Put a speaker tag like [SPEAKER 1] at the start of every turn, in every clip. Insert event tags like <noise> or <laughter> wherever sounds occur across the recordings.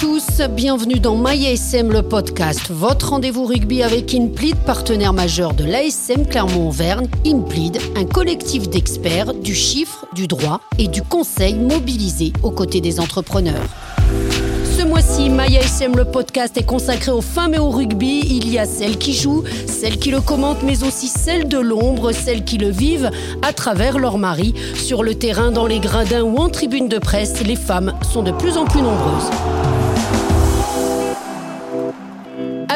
[SPEAKER 1] tous, bienvenue dans MyASM le podcast, votre rendez-vous rugby avec Inplead, partenaire majeur de l'ASM Clermont-Auvergne. Inplead, un collectif d'experts du chiffre, du droit et du conseil mobilisé aux côtés des entrepreneurs. Ce mois-ci, MyASM le podcast est consacré aux femmes et au rugby. Il y a celles qui jouent, celles qui le commentent, mais aussi celles de l'ombre, celles qui le vivent à travers leur mari. Sur le terrain, dans les gradins ou en tribune de presse, les femmes sont de plus en plus nombreuses.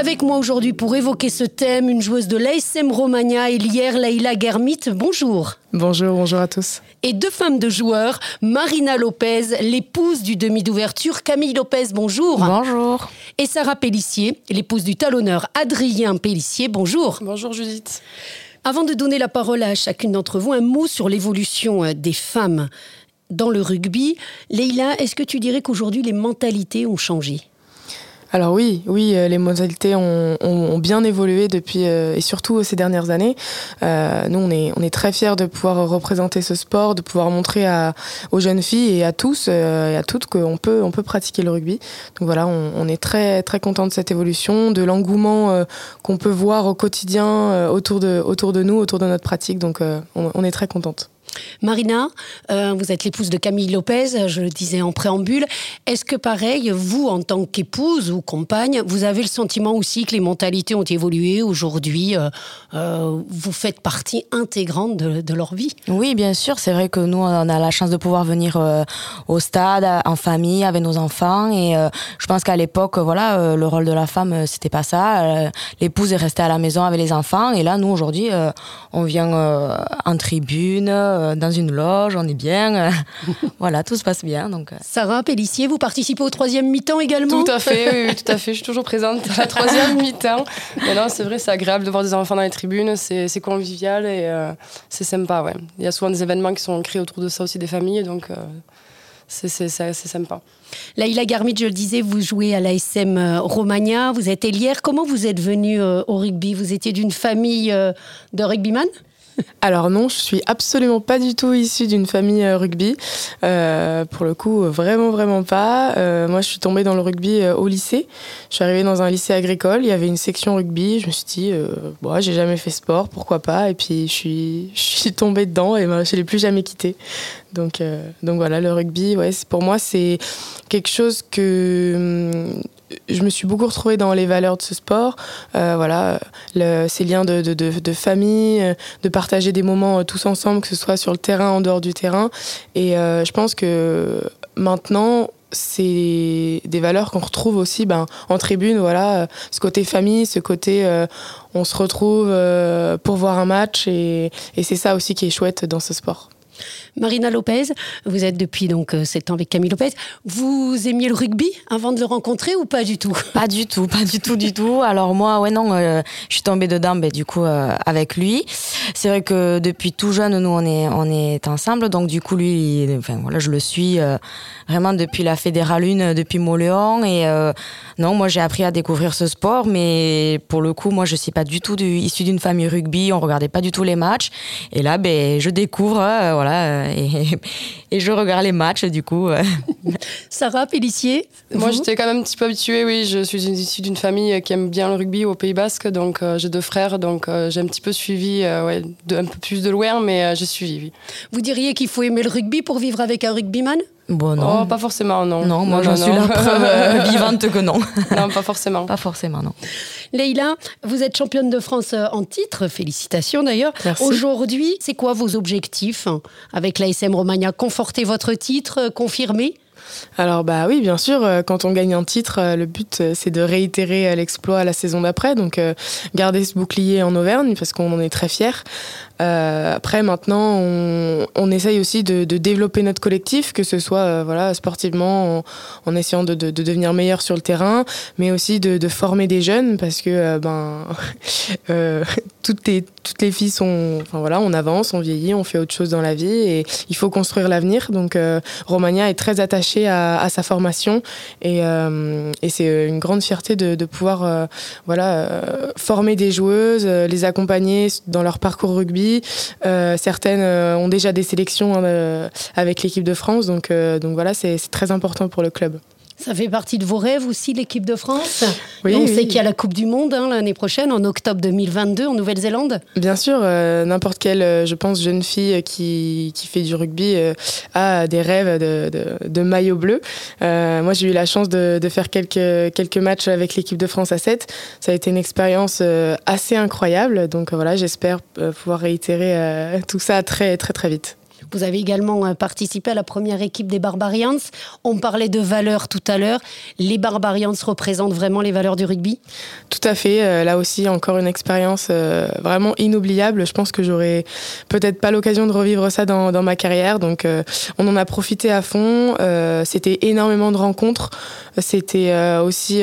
[SPEAKER 1] Avec moi aujourd'hui pour évoquer ce thème, une joueuse de l'ASM Romagna, Elière Leila Germit. Bonjour.
[SPEAKER 2] Bonjour, bonjour à tous.
[SPEAKER 1] Et deux femmes de joueurs, Marina Lopez, l'épouse du demi d'ouverture, Camille Lopez, bonjour.
[SPEAKER 3] Bonjour.
[SPEAKER 1] Et Sarah Pellissier, l'épouse du talonneur Adrien Pellissier, bonjour.
[SPEAKER 4] Bonjour Judith.
[SPEAKER 1] Avant de donner la parole à chacune d'entre vous, un mot sur l'évolution euh, des femmes dans le rugby. Leila, est-ce que tu dirais qu'aujourd'hui les mentalités ont changé?
[SPEAKER 2] Alors oui, oui, euh, les modalités ont, ont, bien évolué depuis euh, et surtout ces dernières années. Euh, nous, on est, on est très fiers de pouvoir représenter ce sport, de pouvoir montrer à, aux jeunes filles et à tous et à toutes qu'on peut, on peut pratiquer le rugby. Donc voilà, on, on est très très content de cette évolution, de l'engouement qu'on peut voir au quotidien autour de autour de nous, autour de notre pratique. Donc on, on est très contente.
[SPEAKER 1] Marina, euh, vous êtes l'épouse de Camille Lopez, je le disais en préambule. Est-ce que pareil, vous, en tant qu'épouse ou compagne, vous avez le sentiment aussi que les mentalités ont évolué aujourd'hui euh, euh, Vous faites partie intégrante de, leur vie?
[SPEAKER 3] Oui, bien sûr. C'est vrai que nous, on a la chance de pouvoir venir au stade en famille avec nos enfants. Et je pense qu'à l'époque, voilà, le rôle de la femme, c'était pas ça. L'épouse est restée à la maison avec les enfants. Et là, nous, aujourd'hui, on vient en tribune euh, dans une loge, on est bien. <laughs> voilà, tout se passe bien. Donc. Euh.
[SPEAKER 1] Sarah Pellissier, vous participez au troisième mi-temps également?
[SPEAKER 4] Tout à fait, oui, tout à fait. Je suis toujours présente à la troisième mi-temps. Mais non, c'est vrai, c'est agréable de voir des enfants dans les tribunes, c'est convivial et euh, c'est sympa. Ouais. Il y a souvent des événements qui sont créés autour de ça aussi, des familles, donc c'est sympa.
[SPEAKER 1] Laïla Garmit, je le disais, vous jouez à l'ASM Romagna, vous êtes hélière. Comment vous êtes venue au rugby? Vous étiez d'une famille de rugbyman?
[SPEAKER 2] Alors non, je suis absolument pas du tout issue d'une famille euh, rugby. Euh, pour le coup, vraiment, vraiment pas. Euh, moi, je suis tombée dans le rugby au lycée. Je suis arrivée dans un lycée agricole. Il y avait une section rugby. Je me suis dit, bon, j'ai jamais fait sport, pourquoi pas? Et puis, je suis, <laughs> je tombée dedans et ben, je l'ai plus jamais quitté. Donc, donc voilà, le rugby, ouais, pour moi, c'est quelque chose que hum, je me suis beaucoup retrouvée dans les valeurs de ce sport. Euh, voilà, ces liens de, de, de, famille, de partager des moments euh, tous ensemble, que ce soit sur le terrain, en dehors du terrain. Et euh, je pense que maintenant, c'est des valeurs qu'on retrouve aussi ben, en tribune. Voilà, ce côté famille, ce côté on se retrouve pour voir un match. Et, et c'est ça aussi qui est chouette dans ce sport.
[SPEAKER 1] Marina Lopez, vous êtes depuis donc 7 euh, ans avec Camille Lopez. Vous aimiez le rugby avant de le rencontrer ou pas du tout? <laughs>
[SPEAKER 3] Pas du tout, pas du tout, du tout. Alors moi, ouais non, euh, je suis tombée dedans, ben, du coup euh, avec lui. C'est vrai que depuis tout jeune, nous on est on est ensemble, donc du coup lui, enfin voilà, je le suis vraiment depuis la Fédérale 1, depuis Moléon et non, moi j'ai appris à découvrir ce sport, mais pour le coup, moi je suis pas du tout issue d'une famille rugby, on regardait pas du tout les matchs, et là, ben je découvre, voilà <laughs> et, je regarde les matchs du coup. Euh. <laughs>
[SPEAKER 1] Sarah Pellissier
[SPEAKER 4] Moi j'étais quand même un petit peu habituée, oui. Je suis issue d'une famille qui aime bien le rugby au Pays Basque, donc euh, j'ai deux frères, donc euh, j'ai un petit peu suivi, ouais, un peu plus de loin, mais j'ai suivi.
[SPEAKER 1] Vous diriez qu'il faut aimer le rugby pour vivre avec un rugbyman?
[SPEAKER 4] Bon, non. Oh, pas forcément, non.
[SPEAKER 3] Non, moi, j'en suis la preuve <laughs> vivante que non.
[SPEAKER 4] non, pas forcément.
[SPEAKER 3] Pas forcément, non.
[SPEAKER 1] Leïla, vous êtes championne de France en titre. Félicitations d'ailleurs. Aujourd'hui, c'est quoi vos objectifs avec l'ASM Romagna? Conforter votre titre, confirmer
[SPEAKER 2] alors bah oui, bien sûr, euh, quand on gagne un titre, euh, le but euh, c'est de réitérer l'exploit la saison d'après, donc garder ce bouclier en Auvergne parce qu'on en est très fiers. Euh, après, maintenant, on, essaye aussi de, développer notre collectif, que ce soit sportivement, en, essayant de, de, devenir meilleur sur le terrain, mais aussi de, former des jeunes, parce que ben, <laughs> toutes, les, filles sont. On avance, on vieillit, on fait autre chose dans la vie, et il faut construire l'avenir. Donc, Romagna est très attachée à, sa formation, et, et c'est une grande fierté de, pouvoir voilà, former des joueuses, les accompagner dans leur parcours rugby. Euh, certaines euh, ont déjà des sélections hein, euh, avec l'équipe de France, donc, donc voilà, c'est très important pour le club.
[SPEAKER 1] Ça fait partie de vos rêves aussi, l'équipe de France oui, On sait qu'il y a la Coupe du Monde hein, l'année prochaine, en octobre 2022, en Nouvelle-Zélande.
[SPEAKER 2] Bien sûr, euh, n'importe quelle, euh, je pense, jeune fille qui, qui fait du rugby euh, a des rêves de, de, maillot bleu. moi, j'ai eu la chance de, de, faire quelques, quelques matchs avec l'équipe de France à 7. Ça a été une expérience assez incroyable. Donc voilà, j'espère pouvoir réitérer tout ça très, très, très vite.
[SPEAKER 1] Vous avez également euh, participé à la première équipe des Barbarians. On parlait de valeurs tout à l'heure. Les Barbarians représentent vraiment les valeurs du rugby?
[SPEAKER 2] Tout à fait. Euh, là aussi, encore une expérience euh, vraiment inoubliable. Je pense que j'aurais peut-être pas l'occasion de revivre ça dans, ma carrière. Donc, on en a profité à fond. C'était énormément de rencontres. C'était aussi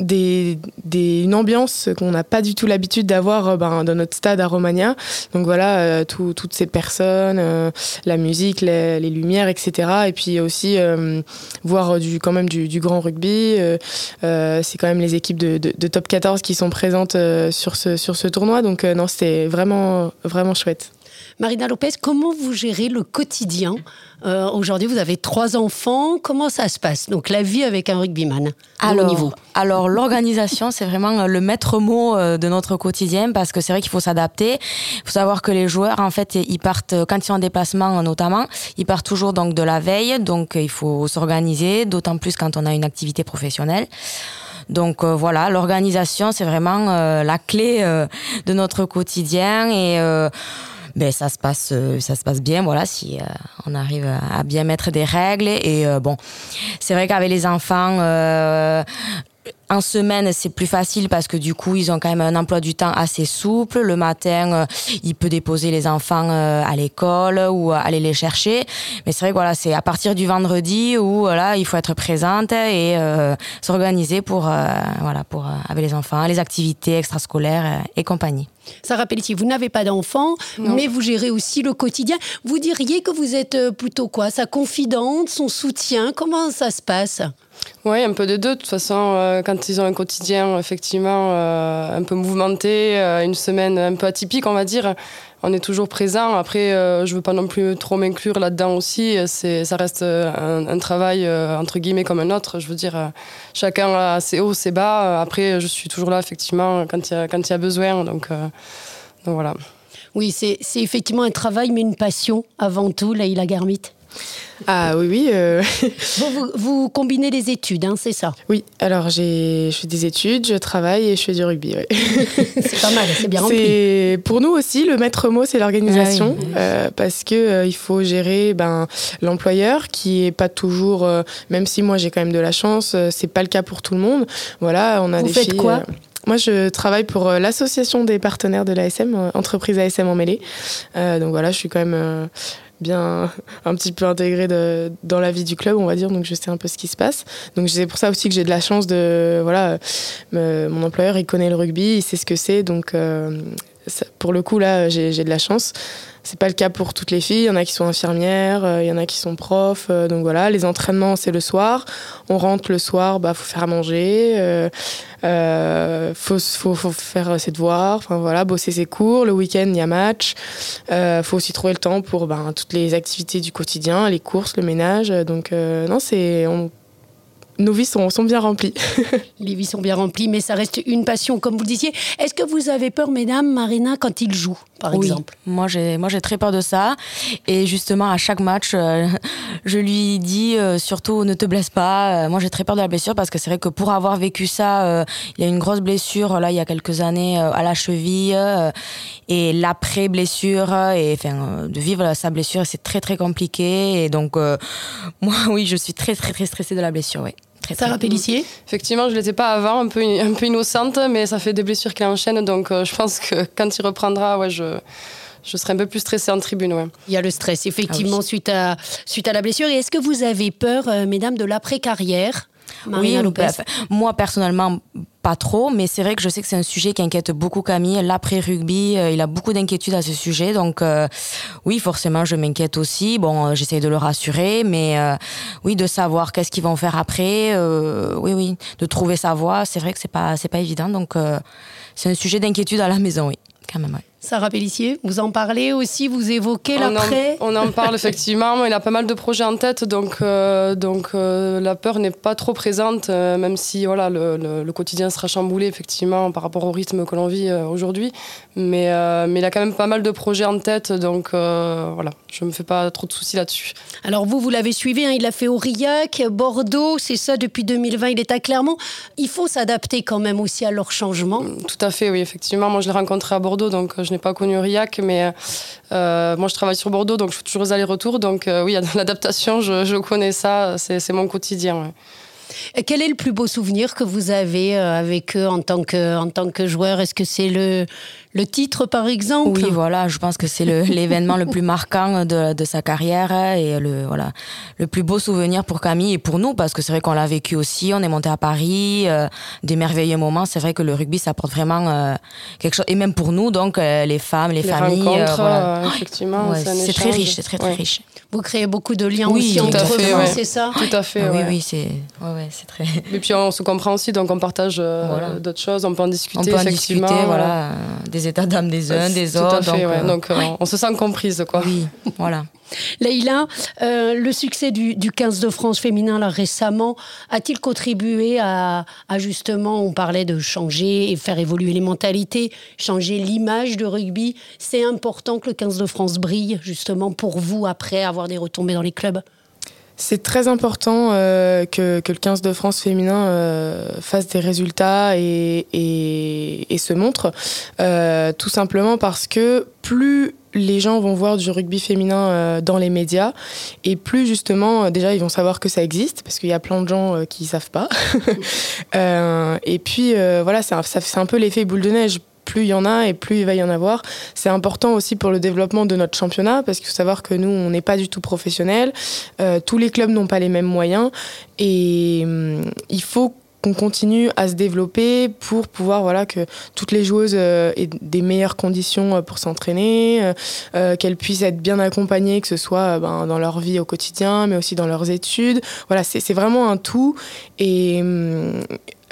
[SPEAKER 2] des, une ambiance qu'on n'a pas du tout l'habitude d'avoir euh, ben, dans notre stade à Romagna. Donc voilà, euh, toutes ces personnes, euh, la musique, les, lumières, etc. Et puis aussi voir du, quand même du, grand rugby. c'est quand même les équipes de, de, top 14 qui sont présentes sur, ce, sur ce tournoi. Donc non, c'était vraiment, vraiment chouette.
[SPEAKER 1] Marina Lopez, comment vous gérez le quotidien euh, Aujourd'hui, vous avez trois enfants. Comment ça se passe? Donc, la vie avec un rugbyman
[SPEAKER 3] alors, niveau. Alors, l'organisation, c'est vraiment le maître mot euh, de notre quotidien parce que c'est vrai qu'il faut s'adapter. Il faut savoir que les joueurs, en fait, ils partent, quand ils sont en déplacement notamment, ils partent toujours donc de la veille. Donc, il faut s'organiser, d'autant plus quand on a une activité professionnelle. Donc euh, voilà, l'organisation, c'est vraiment la clé de notre quotidien et ben ça se passe euh, ça se passe bien voilà si euh, on arrive à bien mettre des règles et, euh, bon c'est vrai qu'avec les enfants en semaine, c'est plus facile parce que du coup, ils ont quand même un emploi du temps assez souple. Le matin, il peut déposer les enfants à l'école ou aller les chercher. Mais c'est vrai que voilà, c'est à partir du vendredi où voilà, il faut être présente et s'organiser pour voilà pour avec les enfants, les activités extrascolaires et compagnie.
[SPEAKER 1] Sarah Pelletier, vous n'avez pas d'enfant, mais vous gérez aussi le quotidien. Vous diriez que vous êtes euh, plutôt quoi? Sa confidente, son soutien? Comment ça se passe?
[SPEAKER 4] Oui, un peu de deux. De toute façon, euh, quand ils ont un quotidien effectivement euh, un peu mouvementé, une semaine un peu atypique, on va dire, on est toujours présent. Après, euh, je veux pas non plus trop m'inclure là-dedans aussi. C'est, ça reste un, travail euh, entre guillemets comme un autre. Je veux dire, euh, chacun a ses hauts, ses bas. Après, je suis toujours là effectivement quand il y a, quand il y a besoin. Donc, donc voilà.
[SPEAKER 1] Oui, c'est, c'est effectivement un travail, mais une passion avant tout, Laïla Garmite.
[SPEAKER 2] Ah oui, oui. Euh.
[SPEAKER 1] Vous, combinez les études, hein, c'est ça
[SPEAKER 2] Oui, alors je fais des études, je travaille et je fais du rugby. <laughs>
[SPEAKER 1] c'est pas mal, c'est bien rempli.
[SPEAKER 2] Pour nous aussi, le maître mot, c'est l'organisation, ah euh, parce qu'il euh, il faut gérer ben, l'employeur qui est pas toujours, même si moi j'ai quand même de la chance, c'est pas le cas pour tout le monde. Voilà, on a
[SPEAKER 1] vous
[SPEAKER 2] des
[SPEAKER 1] faites quoi
[SPEAKER 2] moi, je travaille pour l'association des partenaires de l'ASM, entreprise ASM en mêlée. donc voilà, je suis quand même bien <laughs> un petit peu intégré de, dans la vie du club, on va dire, donc je sais un peu ce qui se passe. Donc c'est pour ça aussi que j'ai de la chance de voilà, mon employeur il connaît le rugby, il sait ce que c'est, donc euh, pour le coup là j'ai de la chance. C'est pas le cas pour toutes les filles. Il y en a qui sont infirmières, euh, il y en a qui sont profs. Euh, donc voilà, les entraînements c'est le soir. On rentre le soir, bah faut faire à manger, euh, faut, faut, faut, faire ses devoirs. Enfin voilà, bosser ses cours. Le week-end il y a match. faut aussi trouver le temps pour ben, toutes les activités du quotidien, les courses, le ménage. Donc non, c'est nos vies sont, sont bien remplies. <laughs>
[SPEAKER 1] Les vies sont bien remplies, mais ça reste une passion, comme vous le disiez. Est-ce que vous avez peur, mesdames, Marina, quand il joue, par
[SPEAKER 3] oui.
[SPEAKER 1] exemple?
[SPEAKER 3] Moi, j'ai, moi, j'ai très peur de ça. Et justement, à chaque match, euh, je lui dis euh, surtout ne te blesse pas. Euh, moi, j'ai très peur de la blessure parce que c'est vrai que pour avoir vécu ça, il y a une grosse blessure là, il y a quelques années à la cheville et l'après blessure et enfin de vivre sa blessure, c'est très très compliqué. Et donc, <laughs> moi, oui, je suis très très très stressée de la blessure. Oui.
[SPEAKER 1] Sarah Pellissier
[SPEAKER 4] Effectivement, je ne l'étais pas avant, un peu, un peu innocente, mais ça fait des blessures qui enchaînent. Donc euh, je pense que quand il reprendra, ouais, je, je serai un peu plus stressée en tribune. Ouais.
[SPEAKER 1] Il y a le stress, effectivement, ah suite, à, suite à la blessure. Et est-ce que vous avez peur, euh, mesdames, de l'après-carrière?
[SPEAKER 3] Oui, moi personnellement, pas trop, mais c'est vrai que je sais que c'est un sujet qui inquiète beaucoup Camille. L'après-rugby, euh, il a beaucoup d'inquiétudes à ce sujet. Donc, euh, oui, forcément, je m'inquiète aussi. Bon, euh, j'essaie de le rassurer, mais oui, de savoir qu'est-ce qu'ils vont faire après. oui, oui, de trouver sa voie, c'est vrai que c'est pas, c'est pas évident. Donc, c'est un sujet d'inquiétude à la maison, oui, quand même.
[SPEAKER 1] Sarah Pellissier, vous en parlez aussi, vous évoquez l'après
[SPEAKER 4] on, en parle effectivement, il a pas mal de projets en tête, donc, euh, donc euh, la peur n'est pas trop présente, euh, même si voilà, le, quotidien sera chamboulé effectivement par rapport au rythme que l'on vit aujourd'hui. Mais, mais il a quand même pas mal de projets en tête, donc voilà, je ne me fais pas trop de soucis là-dessus.
[SPEAKER 1] Alors vous, vous l'avez suivi, hein, il a fait Aurillac, Bordeaux, c'est ça depuis 2020, il est à Clermont. Il faut s'adapter quand même aussi à leur changement.
[SPEAKER 4] Tout à fait, oui, effectivement. Moi, je l'ai rencontré à Bordeaux, donc je n'ai pas connu Aurillac, mais euh, moi je travaille sur Bordeaux, donc je fais toujours les allers-retours. Donc euh, oui, <laughs> l'adaptation, je, je, connais ça, c'est mon quotidien.
[SPEAKER 1] Quel est le plus beau souvenir que vous avez euh, avec eux en tant que, en tant que joueur? Est-ce que c'est le, le titre, par exemple?
[SPEAKER 3] Oui, voilà, je pense que c'est <laughs> l'événement le, plus marquant de, de, sa carrière et le, voilà, le plus beau souvenir pour Camille et pour nous, parce que c'est vrai qu'on l'a vécu aussi, on est monté à Paris, euh, des merveilleux moments. C'est vrai que le rugby, ça apporte vraiment euh, quelque chose, et même pour nous, donc euh, les femmes, les, familles.
[SPEAKER 4] Voilà. effectivement,
[SPEAKER 3] c'est très riche, c'est très, très riche.
[SPEAKER 1] Vous créez beaucoup de liens aussi entre vous, c'est ça
[SPEAKER 4] Tout à fait. Ah
[SPEAKER 3] oui, oui, c'est ouais, très.
[SPEAKER 4] Et puis on se comprend aussi, donc on partage d'autres choses, on peut en discuter. On
[SPEAKER 3] peut en discuter, voilà, des états d'âme des uns, des autres.
[SPEAKER 4] donc, euh, on se sent comprise, quoi.
[SPEAKER 3] Oui, voilà.
[SPEAKER 1] Leïla, euh, le succès du, 15 de France féminin là, récemment a-t-il contribué à, justement, on parlait de changer et faire évoluer les mentalités, changer l'image de rugby? C'est important que le 15 de France brille justement pour vous après avoir des retombées dans les clubs?
[SPEAKER 2] C'est très important euh, que, le 15 de France féminin euh, fasse des résultats et, se montre, tout simplement parce que plus les gens vont voir du rugby féminin dans les médias et plus justement déjà ils vont savoir que ça existe parce qu'il y a plein de gens qui ne savent pas <laughs> et puis voilà c'est un, un peu l'effet boule de neige plus il y en a et plus il va y en avoir. C'est important aussi pour le développement de notre championnat parce qu'il faut savoir que nous, on n'est pas du tout professionnels. Euh, tous les clubs n'ont pas les mêmes moyens et hum, il faut qu'on continue à se développer pour pouvoir voilà que toutes les joueuses euh, aient des meilleures conditions euh, pour s'entraîner, qu'elles puissent être bien accompagnées, que ce soit ben, dans leur vie au quotidien, mais aussi dans leurs études. Voilà, c'est vraiment un tout et hum,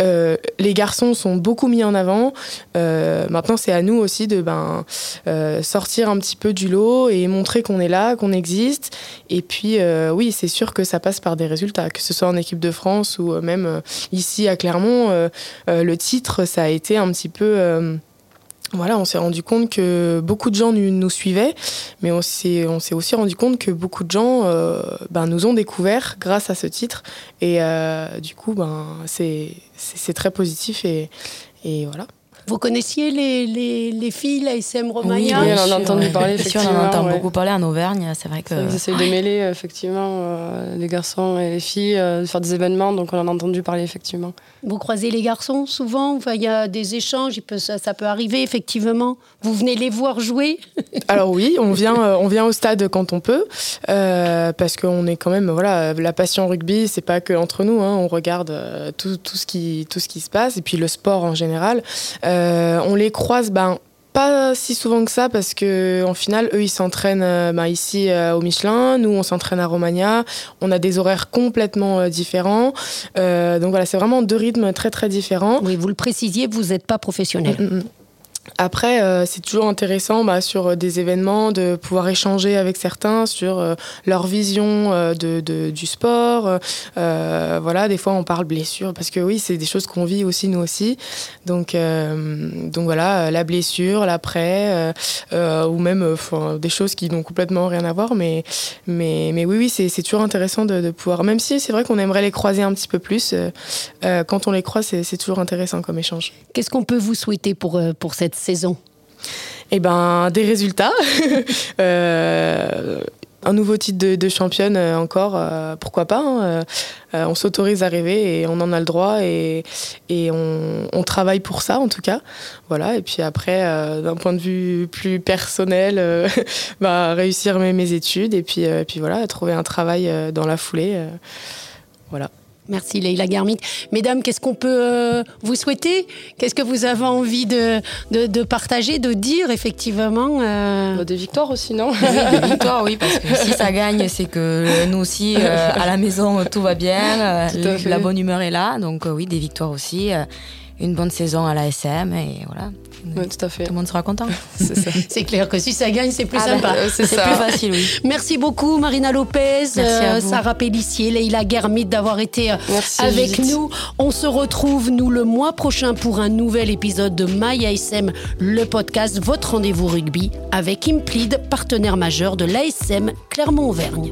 [SPEAKER 2] euh, les garçons sont beaucoup mis en avant. Euh, maintenant, c'est à nous aussi de ben, euh, sortir un petit peu du lot et montrer qu'on est là, qu'on existe. Et puis, oui, c'est sûr que ça passe par des résultats, que ce soit en équipe de France ou même ici à Clermont. le titre, ça a été un petit peu voilà, on s'est rendu compte que beaucoup de gens nous, suivaient, mais on s'est, aussi rendu compte que beaucoup de gens euh, ben, nous ont découvert grâce à ce titre. Et euh, du coup, ben, c'est, très positif et, et voilà.
[SPEAKER 1] Vous connaissiez les, les, les filles, la SM Romagna
[SPEAKER 4] Oui, on en a entendu parler,
[SPEAKER 3] effectivement. on en entend beaucoup parler en Auvergne, c'est vrai que...
[SPEAKER 4] Ils essayent de mêler, effectivement, euh, les garçons et les filles, euh, de faire des événements, donc on en a entendu parler, effectivement.
[SPEAKER 1] Vous croisez les garçons souvent? Enfin, Il y a des échanges, il peut, ça, ça, peut arriver, effectivement. Vous venez les voir jouer? <laughs>
[SPEAKER 2] Alors oui, on vient, euh, on vient au stade quand on peut, parce qu'on est quand même... Voilà, la passion rugby, c'est pas que entre nous, hein, on regarde tout, tout, ce qui, tout ce qui se passe, et puis le sport en général. Euh, on les croise, ben, pas si souvent que ça parce que en final eux ils s'entraînent euh, ben, ici euh, au Michelin, nous on s'entraîne à Romagna, on a des horaires complètement différents, donc voilà c'est vraiment deux rythmes très très différents.
[SPEAKER 1] Oui vous le précisiez, vous n'êtes pas professionnel.
[SPEAKER 2] Après, euh, c'est toujours intéressant bah, sur euh, des événements de pouvoir échanger avec certains sur euh, leur vision de, du sport. voilà, des fois on parle blessure parce que oui, c'est des choses qu'on vit aussi nous aussi. Donc, donc voilà, la blessure, l'après, ou même des choses qui n'ont complètement rien à voir. Mais, mais, mais oui, oui, c'est toujours intéressant de, de, pouvoir. Même si c'est vrai qu'on aimerait les croiser un petit peu plus, quand on les croise, c'est toujours intéressant comme échange.
[SPEAKER 1] Qu'est-ce qu'on peut vous souhaiter pour, pour cette saison?
[SPEAKER 2] Eh ben, des résultats. <laughs> Euh, un nouveau titre de, championne euh, encore, euh, pourquoi pas. Hein, on s'autorise à rêver et on en a le droit et, et on, travaille pour ça en tout cas. Voilà. Et puis après, d'un point de vue plus personnel, <laughs> bah, réussir mes, mes, études et puis, puis voilà, trouver un travail dans la foulée. voilà.
[SPEAKER 1] Merci Leïla Garmic. Mesdames, qu'est-ce qu'on peut euh, vous souhaiter? Qu'est-ce que vous avez envie de, de, partager, de dire effectivement
[SPEAKER 4] euh? bah, Des victoires aussi, non?
[SPEAKER 3] Des victoires, oui, parce que si ça gagne, c'est que nous aussi, euh, à la maison, tout va bien, la bonne humeur est là. Donc oui, des victoires aussi. une bonne saison à l'ASM et voilà.
[SPEAKER 4] Oui, tout à fait.
[SPEAKER 3] Tout le monde sera content. <laughs>
[SPEAKER 4] C'est ça.
[SPEAKER 1] C'est clair que si ça gagne, c'est plus
[SPEAKER 3] Ah
[SPEAKER 1] sympa.
[SPEAKER 3] bah,
[SPEAKER 4] Euh, c'est
[SPEAKER 3] C'est
[SPEAKER 4] ça.
[SPEAKER 3] plus facile, oui. <laughs>
[SPEAKER 1] Merci beaucoup Marina Lopez, euh. Sarah Pellissier, Leïla Guermit d'avoir été euh,
[SPEAKER 4] Merci,
[SPEAKER 1] avec
[SPEAKER 4] Judith.
[SPEAKER 1] nous. On se retrouve nous le mois prochain pour un nouvel épisode de My ASM, le podcast, votre rendez-vous rugby avec Implid, partenaire majeur de l'ASM Clermont-Auvergne.